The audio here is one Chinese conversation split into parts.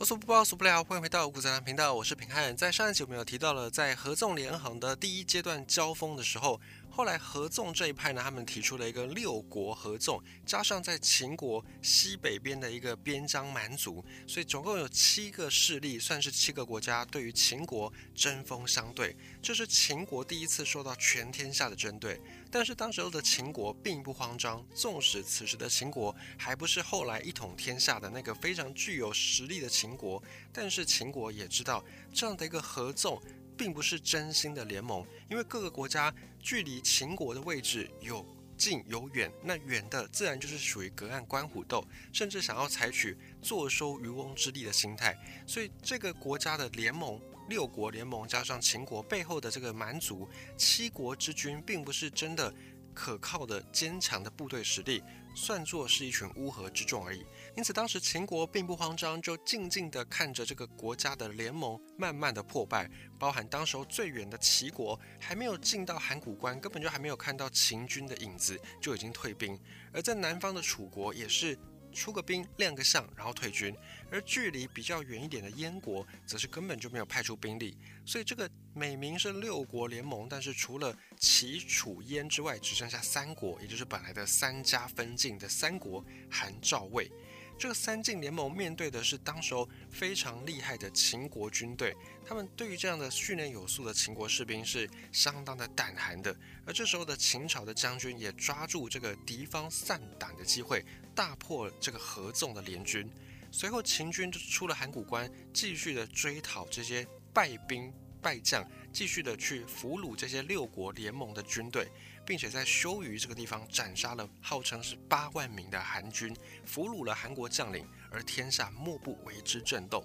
我所不报，所不了。欢迎回到古泽兰频道，我是平汉。在上一期我们有提到了，在合纵连横的第一阶段交锋的时候。后来合纵这一派呢，他们提出了一个六国合纵，加上在秦国西北边的一个边疆蛮族，所以总共有七个势力，算是七个国家对于秦国针锋相对。这是秦国第一次受到全天下的针对，但是当时候的秦国并不慌张，纵使此时的秦国还不是后来一统天下的那个非常具有实力的秦国，但是秦国也知道这样的一个合纵。并不是真心的联盟，因为各个国家距离秦国的位置有近有远，那远的自然就是属于隔岸观虎斗，甚至想要采取坐收渔翁之利的心态。所以这个国家的联盟，六国联盟加上秦国背后的这个蛮族七国之君，并不是真的可靠的坚强的部队实力。算作是一群乌合之众而已，因此当时秦国并不慌张，就静静地看着这个国家的联盟慢慢的破败，包含当时候最远的齐国还没有进到函谷关，根本就还没有看到秦军的影子，就已经退兵，而在南方的楚国也是。出个兵，亮个相，然后退军。而距离比较远一点的燕国，则是根本就没有派出兵力。所以这个美名是六国联盟，但是除了齐、楚、燕之外，只剩下三国，也就是本来的三家分晋的三国韩、赵、魏。这个三晋联盟面对的是当时候非常厉害的秦国军队，他们对于这样的训练有素的秦国士兵是相当的胆寒的。而这时候的秦朝的将军也抓住这个敌方散胆的机会，大破这个合纵的联军。随后秦军就出了函谷关，继续的追讨这些败兵。败将继续的去俘虏这些六国联盟的军队，并且在修鱼这个地方斩杀了号称是八万名的韩军，俘虏了韩国将领，而天下莫不为之震动。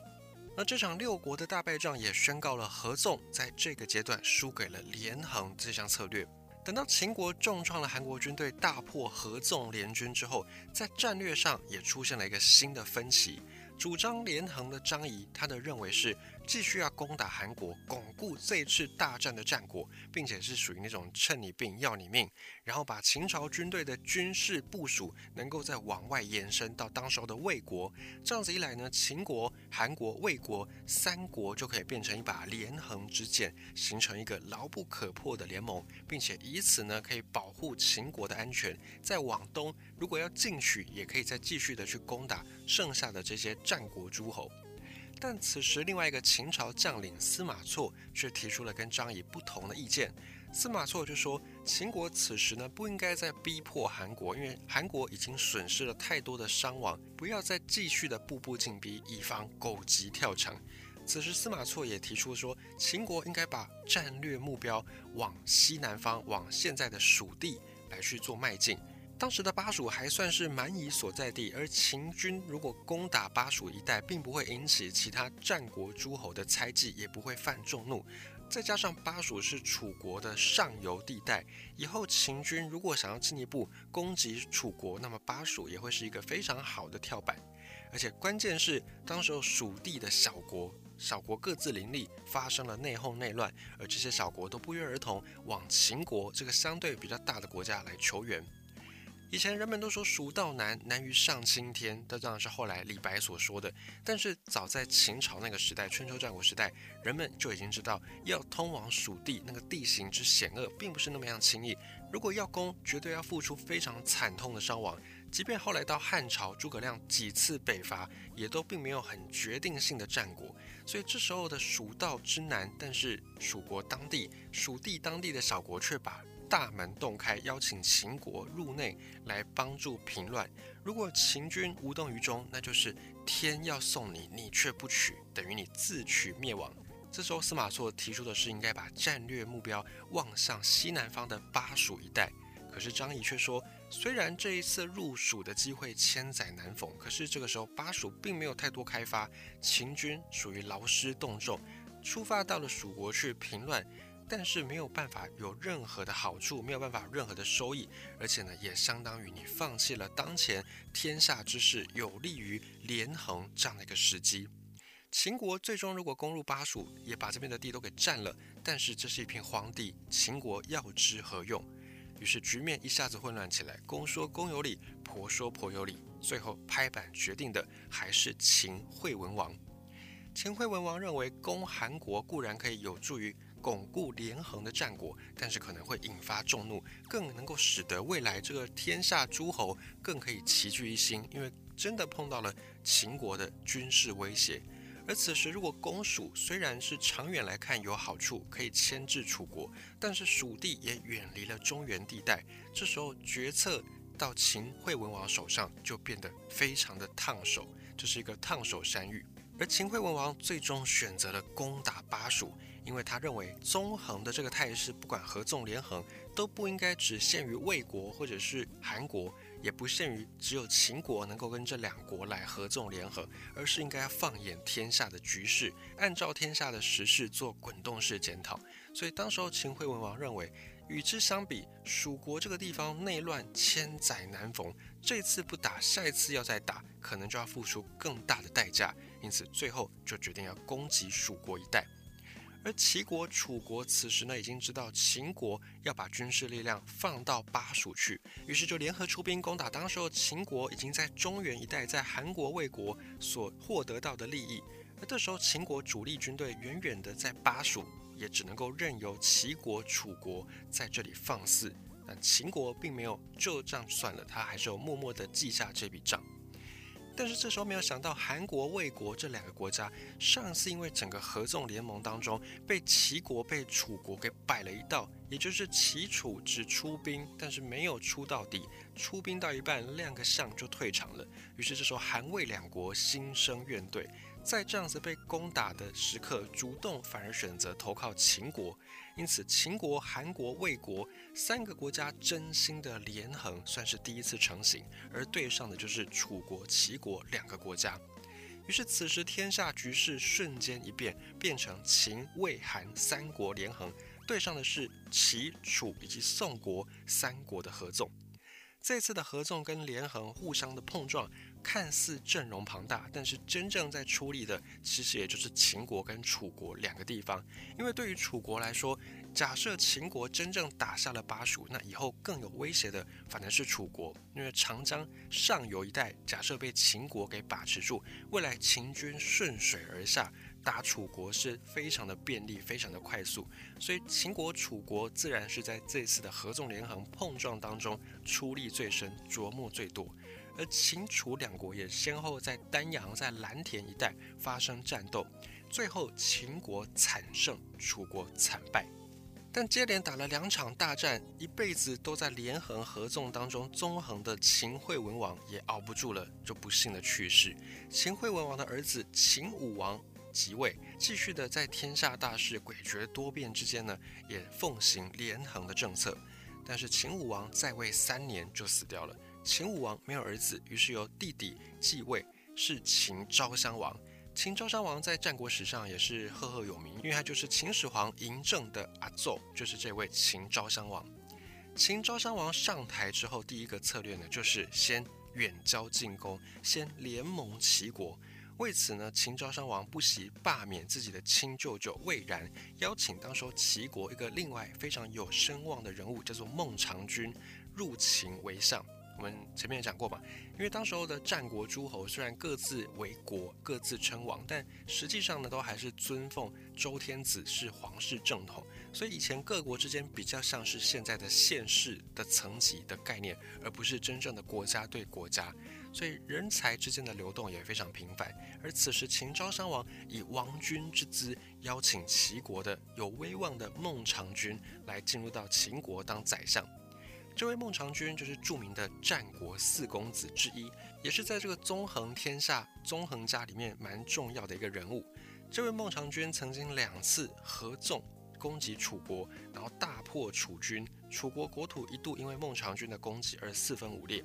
那这场六国的大败仗也宣告了合纵在这个阶段输给了连横这项策略。等到秦国重创了韩国军队，大破合纵联军之后，在战略上也出现了一个新的分歧。主张连横的张仪，他的认为是继续要攻打韩国，巩固这次大战的战果，并且是属于那种趁你病要你命，然后把秦朝军队的军事部署能够再往外延伸到当时候的魏国。这样子一来呢，秦国、韩国、魏国三国就可以变成一把连横之剑，形成一个牢不可破的联盟，并且以此呢可以保护秦国的安全。再往东，如果要进取，也可以再继续的去攻打剩下的这些。战国诸侯，但此时另外一个秦朝将领司马错却提出了跟张仪不同的意见。司马错就说，秦国此时呢不应该再逼迫韩国，因为韩国已经损失了太多的伤亡，不要再继续的步步紧逼，以防狗急跳墙。此时司马错也提出说，秦国应该把战略目标往西南方，往现在的蜀地来去做迈进。当时的巴蜀还算是蛮夷所在地，而秦军如果攻打巴蜀一带，并不会引起其他战国诸侯的猜忌，也不会犯众怒。再加上巴蜀是楚国的上游地带，以后秦军如果想要进一步攻击楚国，那么巴蜀也会是一个非常好的跳板。而且关键是，当时候蜀地的小国，小国各自林立，发生了内讧内乱，而这些小国都不约而同往秦国这个相对比较大的国家来求援。以前人们都说蜀道难，难于上青天，这当然是后来李白所说的。但是早在秦朝那个时代，春秋战国时代，人们就已经知道，要通往蜀地，那个地形之险恶，并不是那么样轻易。如果要攻，绝对要付出非常惨痛的伤亡。即便后来到汉朝，诸葛亮几次北伐，也都并没有很决定性的战果。所以这时候的蜀道之难，但是蜀国当地、蜀地当地的小国却把。大门洞开，邀请秦国入内来帮助平乱。如果秦军无动于衷，那就是天要送你，你却不取，等于你自取灭亡。这时候司马错提出的是应该把战略目标望向西南方的巴蜀一带。可是张仪却说，虽然这一次入蜀的机会千载难逢，可是这个时候巴蜀并没有太多开发，秦军属于劳师动众，出发到了蜀国去平乱。但是没有办法有任何的好处，没有办法任何的收益，而且呢，也相当于你放弃了当前天下之势有利于连横这样的一个时机。秦国最终如果攻入巴蜀，也把这边的地都给占了，但是这是一片荒地，秦国要之何用？于是局面一下子混乱起来，公说公有理，婆说婆有理，最后拍板决定的还是秦惠文王。秦惠文王认为攻韩国固然可以有助于巩固连横的战果，但是可能会引发众怒，更能够使得未来这个天下诸侯更可以齐聚一心，因为真的碰到了秦国的军事威胁。而此时，如果攻蜀，虽然是长远来看有好处，可以牵制楚国，但是蜀地也远离了中原地带。这时候决策到秦惠文王手上，就变得非常的烫手，这是一个烫手山芋。而秦惠文王最终选择了攻打巴蜀，因为他认为纵横的这个态势，不管合纵连横，都不应该只限于魏国或者是韩国。也不限于只有秦国能够跟这两国来合纵联合，而是应该要放眼天下的局势，按照天下的时势做滚动式检讨。所以当时候秦惠文王认为，与之相比，蜀国这个地方内乱千载难逢，这次不打，下一次要再打，可能就要付出更大的代价，因此最后就决定要攻击蜀国一带。而齐国、楚国此时呢，已经知道秦国要把军事力量放到巴蜀去，于是就联合出兵攻打。当时候秦国已经在中原一带，在韩国、魏国所获得到的利益。而这时候秦国主力军队远远的在巴蜀，也只能够任由齐国、楚国在这里放肆。但秦国并没有就这样算了，他还是有默默的记下这笔账。但是这时候没有想到，韩国、魏国这两个国家上次因为整个合纵联盟当中被齐国、被楚国给摆了一道，也就是齐楚只出兵，但是没有出到底，出兵到一半亮个相就退场了。于是这时候韩魏两国心生怨怼。在这样子被攻打的时刻，主动反而选择投靠秦国，因此秦国、韩国、魏国三个国家真心的连横算是第一次成型，而对上的就是楚国、齐国两个国家。于是此时天下局势瞬间一变，变成秦、魏、韩三国连横，对上的是齐、楚以及宋国三国的合纵。这次的合纵跟连横互相的碰撞。看似阵容庞大，但是真正在出力的，其实也就是秦国跟楚国两个地方。因为对于楚国来说，假设秦国真正打下了巴蜀，那以后更有威胁的反而是楚国。因为长江上游一带，假设被秦国给把持住，未来秦军顺水而下打楚国是非常的便利，非常的快速。所以秦国、楚国自然是在这次的合纵连横碰撞当中出力最深，琢磨最多。而秦楚两国也先后在丹阳、在蓝田一带发生战斗，最后秦国惨胜，楚国惨败。但接连打了两场大战，一辈子都在连横合纵当中纵横的秦惠文王也熬不住了，就不幸的去世。秦惠文王的儿子秦武王即位，继续的在天下大势诡谲多变之间呢，也奉行连横的政策。但是秦武王在位三年就死掉了。秦武王没有儿子，于是由弟弟继位，是秦昭襄王。秦昭襄王在战国史上也是赫赫有名，因为他就是秦始皇嬴政的阿奏，就是这位秦昭襄王。秦昭襄王上台之后，第一个策略呢，就是先远交近攻，先联盟齐国。为此呢，秦昭襄王不惜罢免自己的亲舅舅魏然，邀请当时候齐国一个另外非常有声望的人物，叫做孟尝君，入秦为相。我们前面也讲过嘛，因为当时候的战国诸侯虽然各自为国、各自称王，但实际上呢，都还是尊奉周天子是皇室正统，所以以前各国之间比较像是现在的县市的层级的概念，而不是真正的国家对国家，所以人才之间的流动也非常频繁。而此时秦昭襄王以王君之姿邀请齐国的有威望的孟尝君来进入到秦国当宰相。这位孟尝君就是著名的战国四公子之一，也是在这个纵横天下、纵横家里面蛮重要的一个人物。这位孟尝君曾经两次合纵攻击楚国，然后大破楚军，楚国国土一度因为孟尝君的攻击而四分五裂。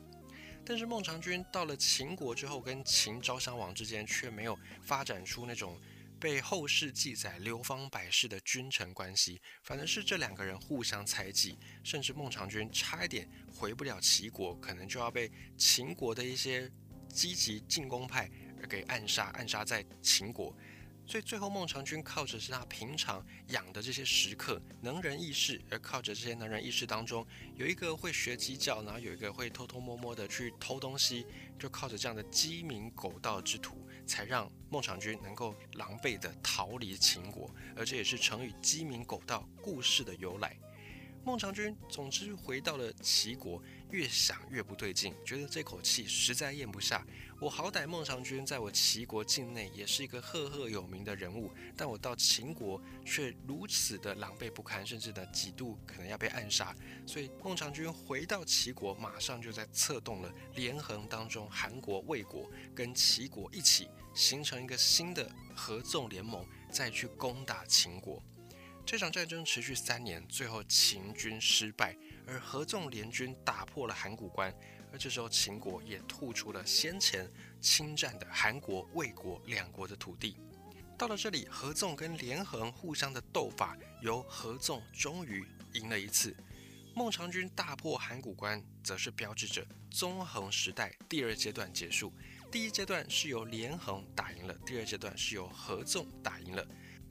但是孟尝君到了秦国之后，跟秦昭襄王之间却没有发展出那种。被后世记载流芳百世的君臣关系，反而是这两个人互相猜忌，甚至孟尝君差一点回不了齐国，可能就要被秦国的一些积极进攻派给暗杀，暗杀在秦国。所以最后孟尝君靠着是他平常养的这些食客能人异士，而靠着这些能人异士当中有一个会学鸡叫，然后有一个会偷偷摸摸的去偷东西，就靠着这样的鸡鸣狗盗之徒，才让孟尝君能够狼狈的逃离秦国，而这也是成语“鸡鸣狗盗”故事的由来。孟尝君总之回到了齐国，越想越不对劲，觉得这口气实在咽不下。我好歹孟尝君在我齐国境内也是一个赫赫有名的人物，但我到秦国却如此的狼狈不堪，甚至呢几度可能要被暗杀。所以孟尝君回到齐国，马上就在策动了连横当中，韩国、魏国跟齐国一起形成一个新的合纵联盟，再去攻打秦国。这场战争持续三年，最后秦军失败，而合纵联军打破了函谷关。而这时候秦国也吐出了先前侵占的韩国、魏国两国的土地。到了这里，合纵跟连横互相的斗法，由合纵终于赢了一次。孟尝君大破函谷关，则是标志着纵横时代第二阶段结束。第一阶段是由连横打赢了，第二阶段是由合纵打赢了。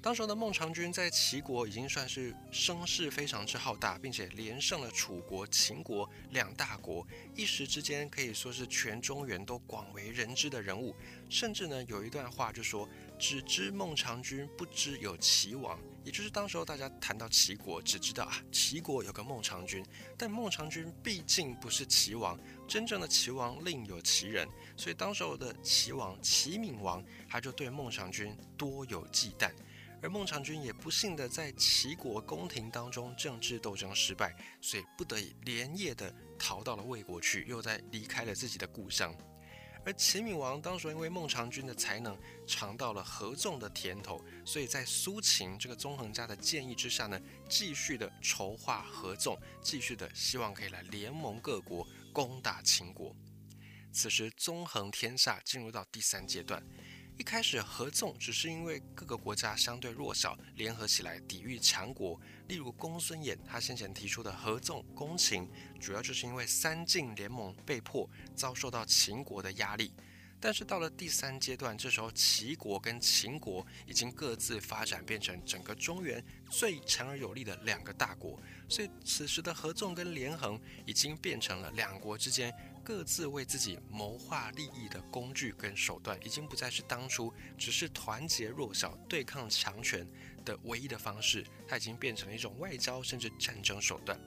当时的孟尝君在齐国已经算是声势非常之浩大，并且连胜了楚国、秦国两大国，一时之间可以说是全中原都广为人知的人物。甚至呢，有一段话就说：“只知孟尝君，不知有齐王。”也就是当时候大家谈到齐国，只知道啊，齐国有个孟尝君，但孟尝君毕竟不是齐王，真正的齐王另有其人。所以当时候的齐王齐闵王，他就对孟尝君多有忌惮。而孟尝君也不幸的在齐国宫廷当中政治斗争失败，所以不得已连夜的逃到了魏国去，又在离开了自己的故乡。而齐闵王当时因为孟尝君的才能尝到了合纵的甜头，所以在苏秦这个纵横家的建议之下呢，继续的筹划合纵，继续的希望可以来联盟各国攻打秦国。此时纵横天下进入到第三阶段。一开始合纵只是因为各个国家相对弱小，联合起来抵御强国。例如公孙衍他先前提出的合纵攻秦，主要就是因为三晋联盟被迫遭受到秦国的压力。但是到了第三阶段，这时候齐国跟秦国已经各自发展变成整个中原最强而有力的两个大国，所以此时的合纵跟连横已经变成了两国之间。各自为自己谋划利益的工具跟手段，已经不再是当初只是团结弱小对抗强权的唯一的方式，它已经变成了一种外交甚至战争手段。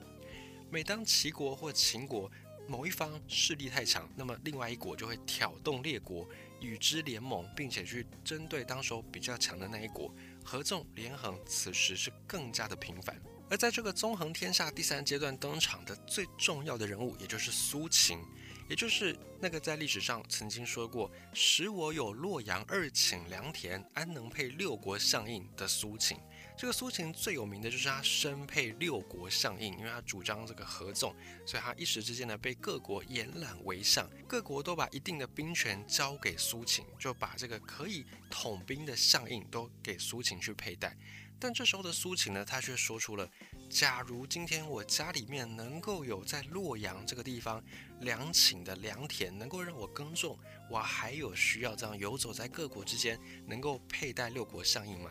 每当齐国或秦国某一方势力太强，那么另外一国就会挑动列国与之联盟，并且去针对当时比较强的那一国合纵连横。此时是更加的频繁。而在这个纵横天下第三阶段登场的最重要的人物，也就是苏秦。也就是那个在历史上曾经说过“使我有洛阳二顷良田，安能配六国相印”的苏秦。这个苏秦最有名的就是他身配六国相印，因为他主张这个合纵，所以他一时之间呢被各国延揽为相，各国都把一定的兵权交给苏秦，就把这个可以统兵的相印都给苏秦去佩戴。但这时候的苏秦呢，他却说出了。假如今天我家里面能够有在洛阳这个地方良寝的良田，能够让我耕种，我还有需要这样游走在各国之间，能够佩戴六国相印吗？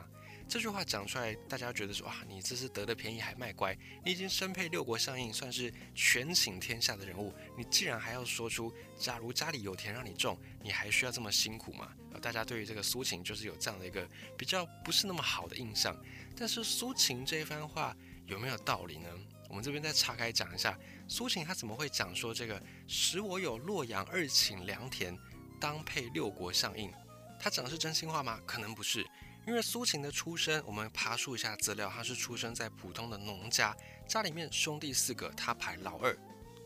这句话讲出来，大家觉得说啊，你这是得了便宜还卖乖，你已经身配六国相印，算是权倾天下的人物，你既然还要说出假如家里有田让你种，你还需要这么辛苦吗？大家对于这个苏秦就是有这样的一个比较不是那么好的印象。但是苏秦这一番话。有没有道理呢？我们这边再岔开讲一下，苏秦他怎么会讲说这个使我有洛阳二顷良田，当配六国相印？他讲的是真心话吗？可能不是，因为苏秦的出生，我们爬树一下资料，他是出生在普通的农家，家里面兄弟四个，他排老二，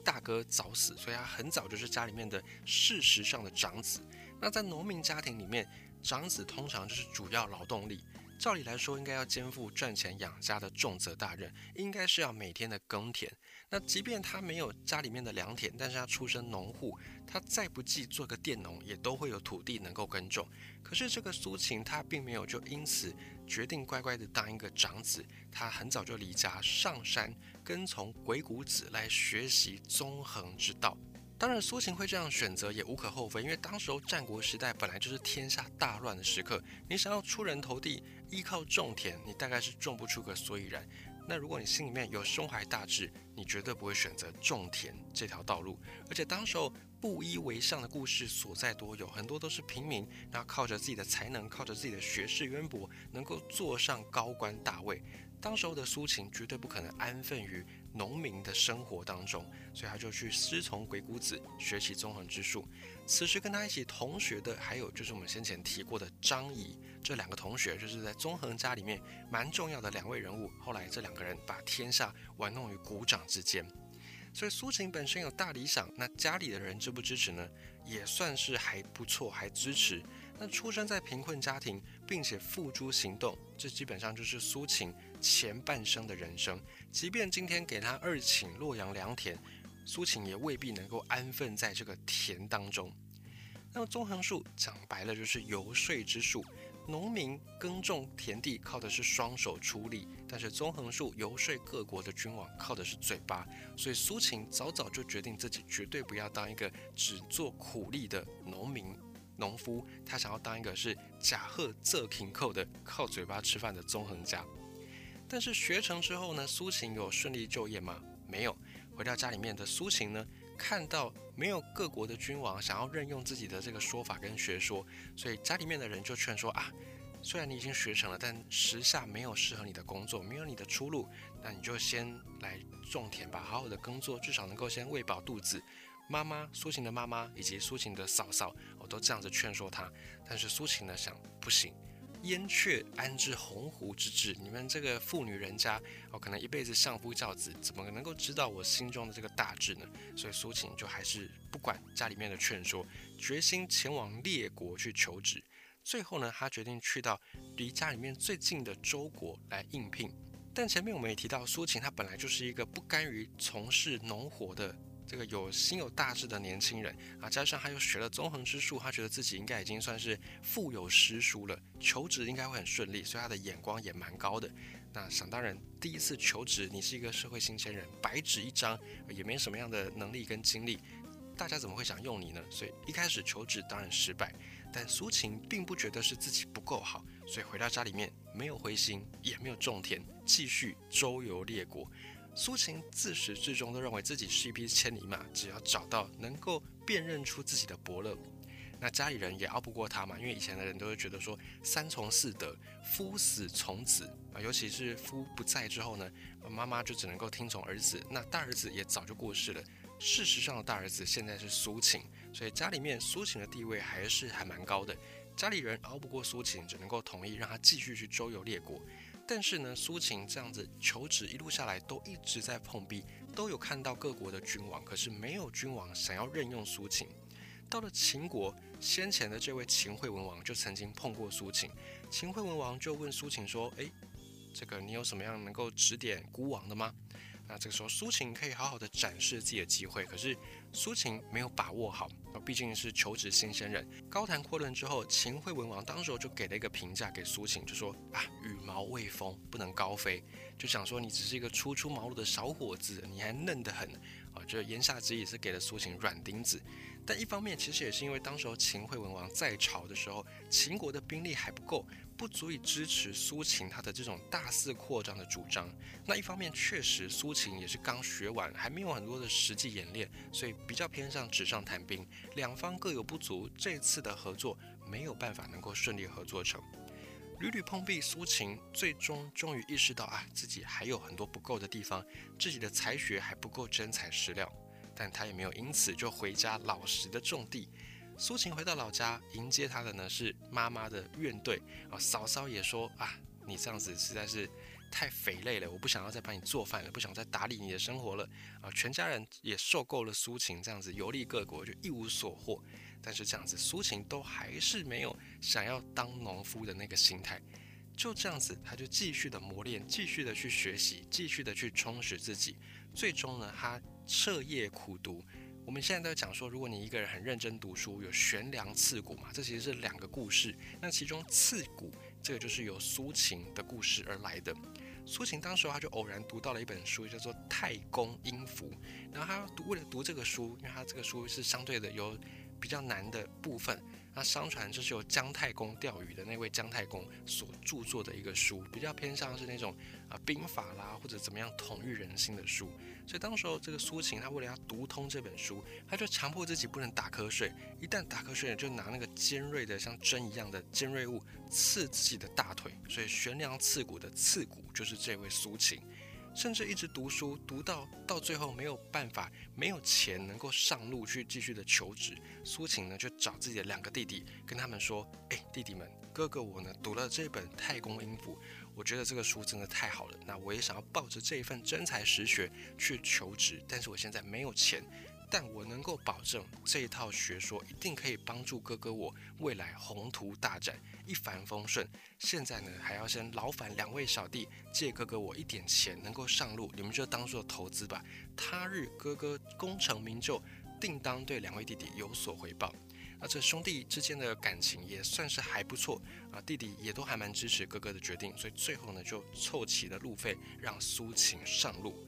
大哥早死，所以他很早就是家里面的事实上的长子。那在农民家庭里面，长子通常就是主要劳动力。照理来说，应该要肩负赚钱养家的重责大任，应该是要每天的耕田。那即便他没有家里面的良田，但是他出身农户，他再不济做个佃农，也都会有土地能够耕种。可是这个苏秦，他并没有就因此决定乖乖的当一个长子，他很早就离家上山，跟从鬼谷子来学习纵横之道。当然，苏秦会这样选择也无可厚非，因为当时候战国时代本来就是天下大乱的时刻，你想要出人头地，依靠种田，你大概是种不出个所以然。那如果你心里面有胸怀大志，你绝对不会选择种田这条道路。而且当时候布衣为上的故事所在多有，很多都是平民，然后靠着自己的才能，靠着自己的学识渊博，能够坐上高官大位。当时候的苏秦绝对不可能安分于农民的生活当中，所以他就去师从鬼谷子，学习纵横之术。此时跟他一起同学的，还有就是我们先前提过的张仪。这两个同学就是在纵横家里面蛮重要的两位人物。后来这两个人把天下玩弄于股掌之间，所以苏秦本身有大理想，那家里的人支不支持呢？也算是还不错，还支持。那出生在贫困家庭，并且付诸行动，这基本上就是苏秦前半生的人生。即便今天给他二顷洛阳良田，苏秦也未必能够安分在这个田当中。那么纵横术讲白了就是游说之术。农民耕种田地靠的是双手出力，但是纵横术游说各国的君王靠的是嘴巴。所以苏秦早早就决定自己绝对不要当一个只做苦力的农民农夫，他想要当一个是假贺仄平寇的靠嘴巴吃饭的纵横家。但是学成之后呢，苏秦有顺利就业吗？没有。回到家里面的苏秦呢？看到没有各国的君王想要任用自己的这个说法跟学说，所以家里面的人就劝说啊，虽然你已经学成了，但时下没有适合你的工作，没有你的出路，那你就先来种田吧，好好的耕作，至少能够先喂饱肚子。妈妈苏秦的妈妈以及苏秦的嫂嫂，我都这样子劝说他，但是苏秦呢想不行。燕雀安知鸿鹄之志？你们这个妇女人家哦，可能一辈子相夫教子，怎么能够知道我心中的这个大志呢？所以苏秦就还是不管家里面的劝说，决心前往列国去求职。最后呢，他决定去到离家里面最近的周国来应聘。但前面我们也提到，苏秦他本来就是一个不甘于从事农活的。这个有心有大志的年轻人啊，加上他又学了纵横之术，他觉得自己应该已经算是腹有诗书了，求职应该会很顺利，所以他的眼光也蛮高的。那想当然，第一次求职，你是一个社会新鲜人，白纸一张，也没什么样的能力跟经历，大家怎么会想用你呢？所以一开始求职当然失败，但苏秦并不觉得是自己不够好，所以回到家里面没有灰心，也没有种田，继续周游列国。苏秦自始至终都认为自己是一匹千里马，只要找到能够辨认出自己的伯乐，那家里人也拗不过他嘛。因为以前的人都会觉得说三从四德，夫死从子啊，尤其是夫不在之后呢，妈妈就只能够听从儿子。那大儿子也早就过世了，事实上的大儿子现在是苏秦，所以家里面苏秦的地位还是还蛮高的。家里人熬不过苏秦，只能够同意让他继续去周游列国。但是呢，苏秦这样子求职一路下来都一直在碰壁，都有看到各国的君王，可是没有君王想要任用苏秦。到了秦国，先前的这位秦惠文王就曾经碰过苏秦，秦惠文王就问苏秦说：“诶，这个你有什么样能够指点孤王的吗？”那这个时候，苏秦可以好好的展示自己的机会，可是苏秦没有把握好，毕竟是求职新鲜人。高谈阔论之后，秦惠文王当时就给了一个评价给苏秦，就说啊，羽毛未丰，不能高飞，就想说你只是一个初出茅庐的小伙子，你还嫩得很啊，就言下之意是给了苏秦软钉子。但一方面，其实也是因为当时候秦惠文王在朝的时候，秦国的兵力还不够。不足以支持苏秦他的这种大肆扩张的主张。那一方面，确实苏秦也是刚学完，还没有很多的实际演练，所以比较偏向纸上谈兵。两方各有不足，这次的合作没有办法能够顺利合作成。屡屡碰壁，苏秦最终终于意识到啊，自己还有很多不够的地方，自己的才学还不够真材实料。但他也没有因此就回家老实的种地。苏秦回到老家，迎接他的呢是妈妈的怨怼啊，嫂嫂也说啊，你这样子实在是太肥累了，我不想要再帮你做饭了，不想再打理你的生活了啊，全家人也受够了苏秦这样子游历各国就一无所获，但是这样子苏秦都还是没有想要当农夫的那个心态，就这样子他就继续的磨练，继续的去学习，继续的去充实自己，最终呢他彻夜苦读。我们现在在讲说，如果你一个人很认真读书，有悬梁刺股嘛，这其实是两个故事。那其中刺股这个就是由苏秦的故事而来的。苏秦当时他就偶然读到了一本书，叫做《太公音符》，然后他读为了读这个书，因为他这个书是相对的有比较难的部分。那相传这是由姜太公钓鱼的那位姜太公所著作的一个书，比较偏向是那种啊兵法啦或者怎么样统御人心的书。所以当时候这个苏秦他为了要读通这本书，他就强迫自己不能打瞌睡，一旦打瞌睡就拿那个尖锐的像针一样的尖锐物刺自己的大腿。所以悬梁刺骨的刺骨就是这位苏秦。甚至一直读书，读到到最后没有办法，没有钱能够上路去继续的求职。苏秦呢就找自己的两个弟弟，跟他们说：“哎，弟弟们，哥哥我呢读了这本《太公音符》，我觉得这个书真的太好了。那我也想要抱着这一份真才实学去求职，但是我现在没有钱。”但我能够保证这一套学说一定可以帮助哥哥我未来宏图大展，一帆风顺。现在呢，还要先劳烦两位小弟借哥哥我一点钱，能够上路，你们就当做投资吧。他日哥哥功成名就，定当对两位弟弟有所回报。那这兄弟之间的感情也算是还不错啊，弟弟也都还蛮支持哥哥的决定，所以最后呢，就凑齐了路费，让苏秦上路。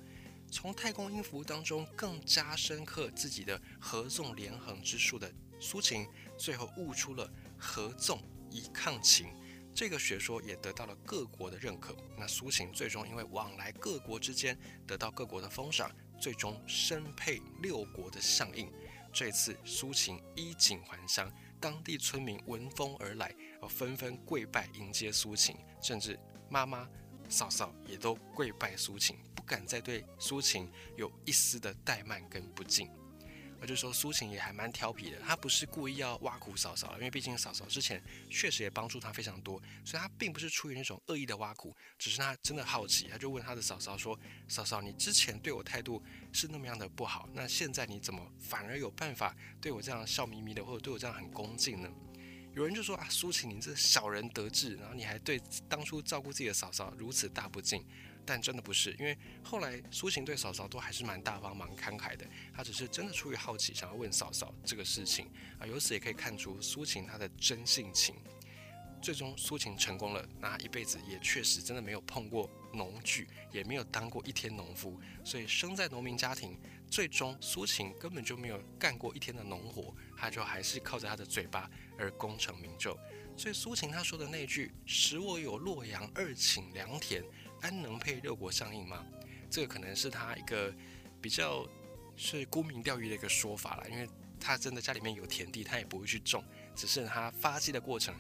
从太公音符当中更加深刻自己的合纵连横之术的苏秦，最后悟出了合纵以抗秦这个学说，也得到了各国的认可。那苏秦最终因为往来各国之间，得到各国的封赏，最终身配六国的相印。这次苏秦衣锦还乡，当地村民闻风而来，而纷纷跪拜迎接苏秦，甚至妈妈。嫂嫂也都跪拜苏秦，敢再对苏秦有一丝的怠慢跟不敬。我就说苏秦也还蛮调皮的，他不是故意要挖苦嫂嫂，因为毕竟嫂嫂之前确实也帮助他非常多，所以他并不是出于那种恶意的挖苦，只是他真的好奇，他就问他的嫂嫂说：“嫂嫂，你之前对我态度是那么样的不好，那现在你怎么反而有办法对我这样笑眯眯的，或者对我这样很恭敬呢？”有人就说啊，苏秦，你这小人得志，然后你还对当初照顾自己的嫂嫂如此大不敬，但真的不是，因为后来苏秦对嫂嫂都还是蛮大方、蛮慷慨的，他只是真的出于好奇，想要问嫂嫂这个事情啊，由此也可以看出苏秦他的真性情。最终苏秦成功了，那一辈子也确实真的没有碰过农具，也没有当过一天农夫，所以生在农民家庭。最终苏秦根本就没有干过一天的农活，他就还是靠着他的嘴巴而功成名就。所以苏秦他说的那句“使我有洛阳二顷良田，安能配六国相印吗？”这个可能是他一个比较是沽名钓誉的一个说法了，因为他真的家里面有田地，他也不会去种，只是他发迹的过程。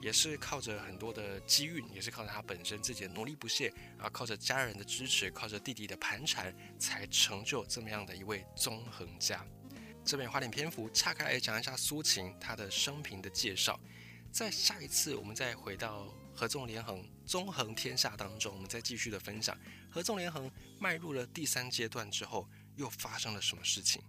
也是靠着很多的机运，也是靠着他本身自己的努力不懈，啊，靠着家人的支持，靠着弟弟的盘缠，才成就这么样的一位纵横家。这边花点篇幅岔开来讲一下苏秦他的生平的介绍。在下一次我们再回到合纵连横、纵横天下当中，我们再继续的分享合纵连横迈入了第三阶段之后，又发生了什么事情。